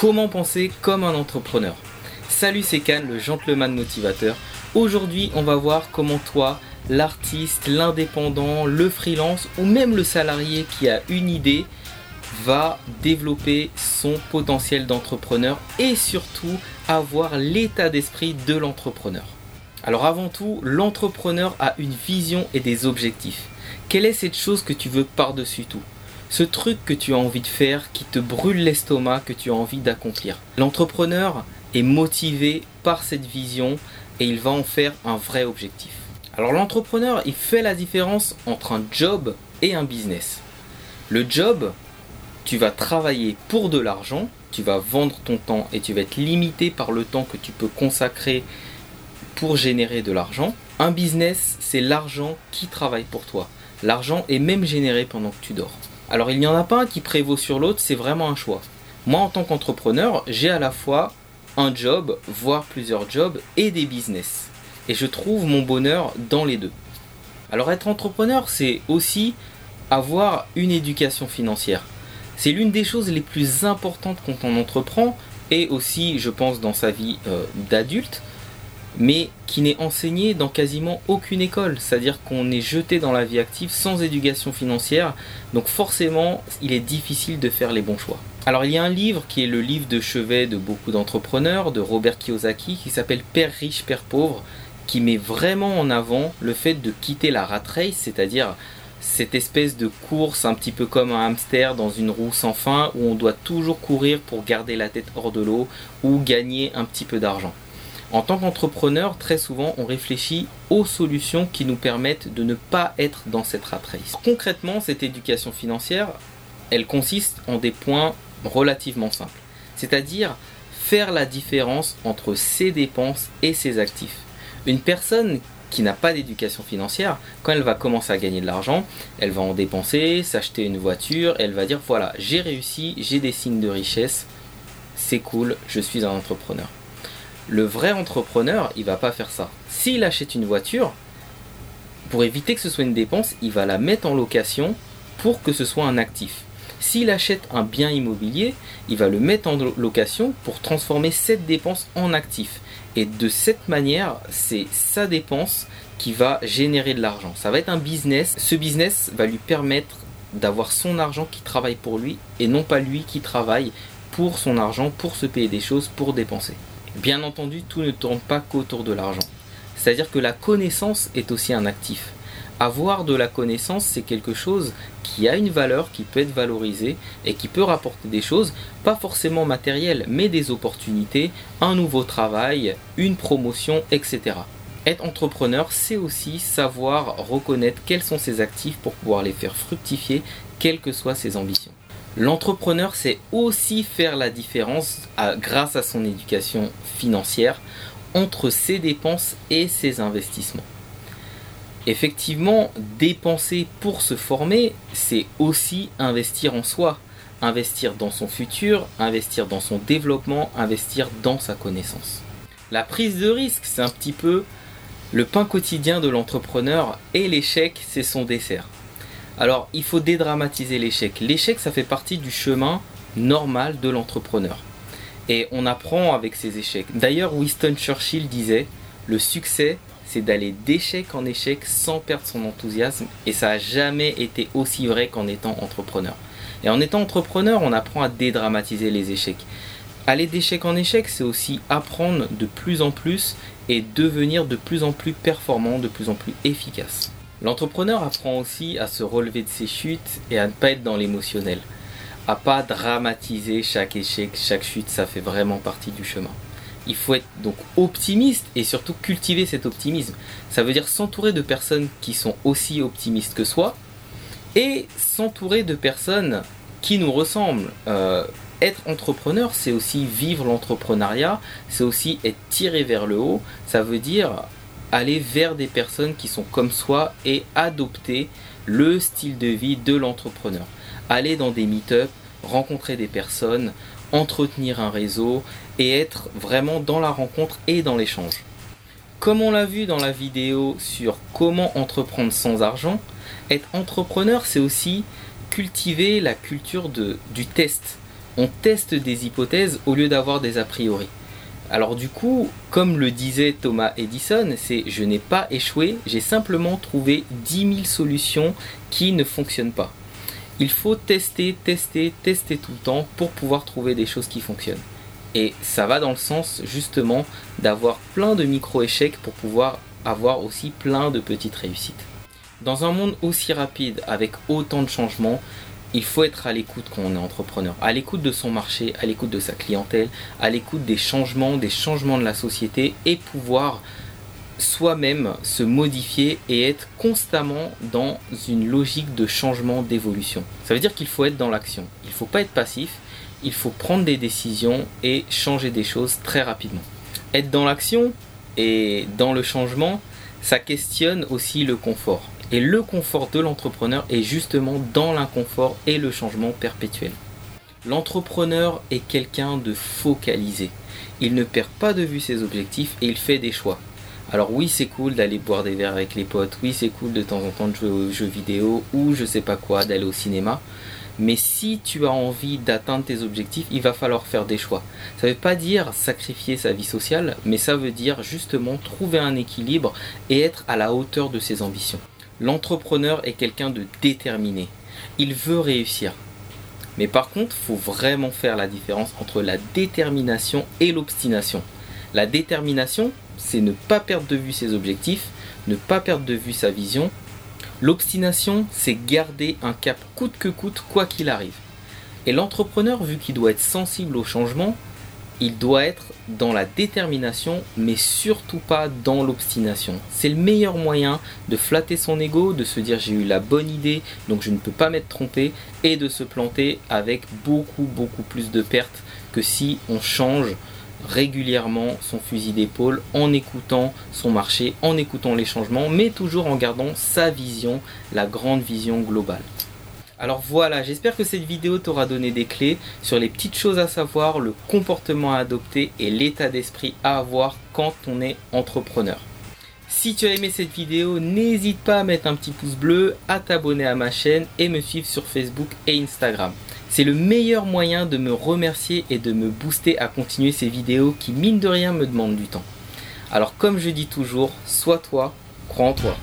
Comment penser comme un entrepreneur Salut, c'est Can, le gentleman motivateur. Aujourd'hui, on va voir comment toi, l'artiste, l'indépendant, le freelance ou même le salarié qui a une idée va développer son potentiel d'entrepreneur et surtout avoir l'état d'esprit de l'entrepreneur. Alors avant tout, l'entrepreneur a une vision et des objectifs. Quelle est cette chose que tu veux par-dessus tout? Ce truc que tu as envie de faire, qui te brûle l'estomac, que tu as envie d'accomplir. L'entrepreneur est motivé par cette vision et il va en faire un vrai objectif. Alors l'entrepreneur, il fait la différence entre un job et un business. Le job, tu vas travailler pour de l'argent, tu vas vendre ton temps et tu vas être limité par le temps que tu peux consacrer pour générer de l'argent. Un business, c'est l'argent qui travaille pour toi. L'argent est même généré pendant que tu dors. Alors il n'y en a pas un qui prévaut sur l'autre, c'est vraiment un choix. Moi en tant qu'entrepreneur, j'ai à la fois un job, voire plusieurs jobs et des business. Et je trouve mon bonheur dans les deux. Alors être entrepreneur, c'est aussi avoir une éducation financière. C'est l'une des choses les plus importantes quand on entreprend et aussi, je pense, dans sa vie euh, d'adulte mais qui n'est enseigné dans quasiment aucune école. C'est-à-dire qu'on est jeté dans la vie active sans éducation financière, donc forcément il est difficile de faire les bons choix. Alors il y a un livre qui est le livre de chevet de beaucoup d'entrepreneurs, de Robert Kiyosaki, qui s'appelle Père riche, Père pauvre, qui met vraiment en avant le fait de quitter la rat race, c'est-à-dire cette espèce de course un petit peu comme un hamster dans une roue sans fin où on doit toujours courir pour garder la tête hors de l'eau ou gagner un petit peu d'argent. En tant qu'entrepreneur, très souvent, on réfléchit aux solutions qui nous permettent de ne pas être dans cette rat race. Concrètement, cette éducation financière, elle consiste en des points relativement simples. C'est-à-dire faire la différence entre ses dépenses et ses actifs. Une personne qui n'a pas d'éducation financière, quand elle va commencer à gagner de l'argent, elle va en dépenser, s'acheter une voiture, elle va dire voilà, j'ai réussi, j'ai des signes de richesse, c'est cool, je suis un entrepreneur. Le vrai entrepreneur, il va pas faire ça. S'il achète une voiture, pour éviter que ce soit une dépense, il va la mettre en location pour que ce soit un actif. S'il achète un bien immobilier, il va le mettre en location pour transformer cette dépense en actif. Et de cette manière, c'est sa dépense qui va générer de l'argent. Ça va être un business. Ce business va lui permettre d'avoir son argent qui travaille pour lui et non pas lui qui travaille pour son argent, pour se payer des choses, pour dépenser. Bien entendu, tout ne tourne pas qu'autour de l'argent. C'est-à-dire que la connaissance est aussi un actif. Avoir de la connaissance, c'est quelque chose qui a une valeur, qui peut être valorisé et qui peut rapporter des choses, pas forcément matérielles, mais des opportunités, un nouveau travail, une promotion, etc. Être entrepreneur, c'est aussi savoir reconnaître quels sont ses actifs pour pouvoir les faire fructifier, quelles que soient ses ambitions. L'entrepreneur sait aussi faire la différence grâce à son éducation financière entre ses dépenses et ses investissements. Effectivement, dépenser pour se former, c'est aussi investir en soi, investir dans son futur, investir dans son développement, investir dans sa connaissance. La prise de risque, c'est un petit peu le pain quotidien de l'entrepreneur et l'échec, c'est son dessert. Alors, il faut dédramatiser l'échec. L'échec, ça fait partie du chemin normal de l'entrepreneur. Et on apprend avec ses échecs. D'ailleurs, Winston Churchill disait, le succès, c'est d'aller d'échec en échec sans perdre son enthousiasme. Et ça n'a jamais été aussi vrai qu'en étant entrepreneur. Et en étant entrepreneur, on apprend à dédramatiser les échecs. Aller d'échec en échec, c'est aussi apprendre de plus en plus et devenir de plus en plus performant, de plus en plus efficace. L'entrepreneur apprend aussi à se relever de ses chutes et à ne pas être dans l'émotionnel. À pas dramatiser chaque échec, chaque chute, ça fait vraiment partie du chemin. Il faut être donc optimiste et surtout cultiver cet optimisme. Ça veut dire s'entourer de personnes qui sont aussi optimistes que soi et s'entourer de personnes qui nous ressemblent. Euh, être entrepreneur, c'est aussi vivre l'entrepreneuriat, c'est aussi être tiré vers le haut. Ça veut dire aller vers des personnes qui sont comme soi et adopter le style de vie de l'entrepreneur. Aller dans des meet-up, rencontrer des personnes, entretenir un réseau et être vraiment dans la rencontre et dans l'échange. Comme on l'a vu dans la vidéo sur comment entreprendre sans argent, être entrepreneur c'est aussi cultiver la culture du test, On teste des hypothèses au lieu d'avoir des a priori. Alors du coup, comme le disait Thomas Edison, c'est je n'ai pas échoué, j'ai simplement trouvé 10 000 solutions qui ne fonctionnent pas. Il faut tester, tester, tester tout le temps pour pouvoir trouver des choses qui fonctionnent. Et ça va dans le sens justement d'avoir plein de micro-échecs pour pouvoir avoir aussi plein de petites réussites. Dans un monde aussi rapide, avec autant de changements, il faut être à l'écoute quand on est entrepreneur, à l'écoute de son marché, à l'écoute de sa clientèle, à l'écoute des changements, des changements de la société et pouvoir soi-même se modifier et être constamment dans une logique de changement, d'évolution. Ça veut dire qu'il faut être dans l'action. Il ne faut pas être passif, il faut prendre des décisions et changer des choses très rapidement. Être dans l'action et dans le changement, ça questionne aussi le confort. Et le confort de l'entrepreneur est justement dans l'inconfort et le changement perpétuel. L'entrepreneur est quelqu'un de focalisé. Il ne perd pas de vue ses objectifs et il fait des choix. Alors oui, c'est cool d'aller boire des verres avec les potes, oui, c'est cool de temps en temps de jouer aux jeux vidéo ou je sais pas quoi, d'aller au cinéma. Mais si tu as envie d'atteindre tes objectifs, il va falloir faire des choix. Ça ne veut pas dire sacrifier sa vie sociale, mais ça veut dire justement trouver un équilibre et être à la hauteur de ses ambitions. L'entrepreneur est quelqu'un de déterminé. Il veut réussir. Mais par contre, il faut vraiment faire la différence entre la détermination et l'obstination. La détermination, c'est ne pas perdre de vue ses objectifs, ne pas perdre de vue sa vision. L'obstination, c'est garder un cap coûte que coûte, quoi qu'il arrive. Et l'entrepreneur, vu qu'il doit être sensible au changement, il doit être dans la détermination, mais surtout pas dans l'obstination. C'est le meilleur moyen de flatter son ego, de se dire j'ai eu la bonne idée, donc je ne peux pas m'être trompé, et de se planter avec beaucoup beaucoup plus de pertes que si on change régulièrement son fusil d'épaule en écoutant son marché, en écoutant les changements, mais toujours en gardant sa vision, la grande vision globale. Alors voilà, j'espère que cette vidéo t'aura donné des clés sur les petites choses à savoir, le comportement à adopter et l'état d'esprit à avoir quand on est entrepreneur. Si tu as aimé cette vidéo, n'hésite pas à mettre un petit pouce bleu, à t'abonner à ma chaîne et me suivre sur Facebook et Instagram. C'est le meilleur moyen de me remercier et de me booster à continuer ces vidéos qui mine de rien me demandent du temps. Alors comme je dis toujours, sois toi, crois en toi.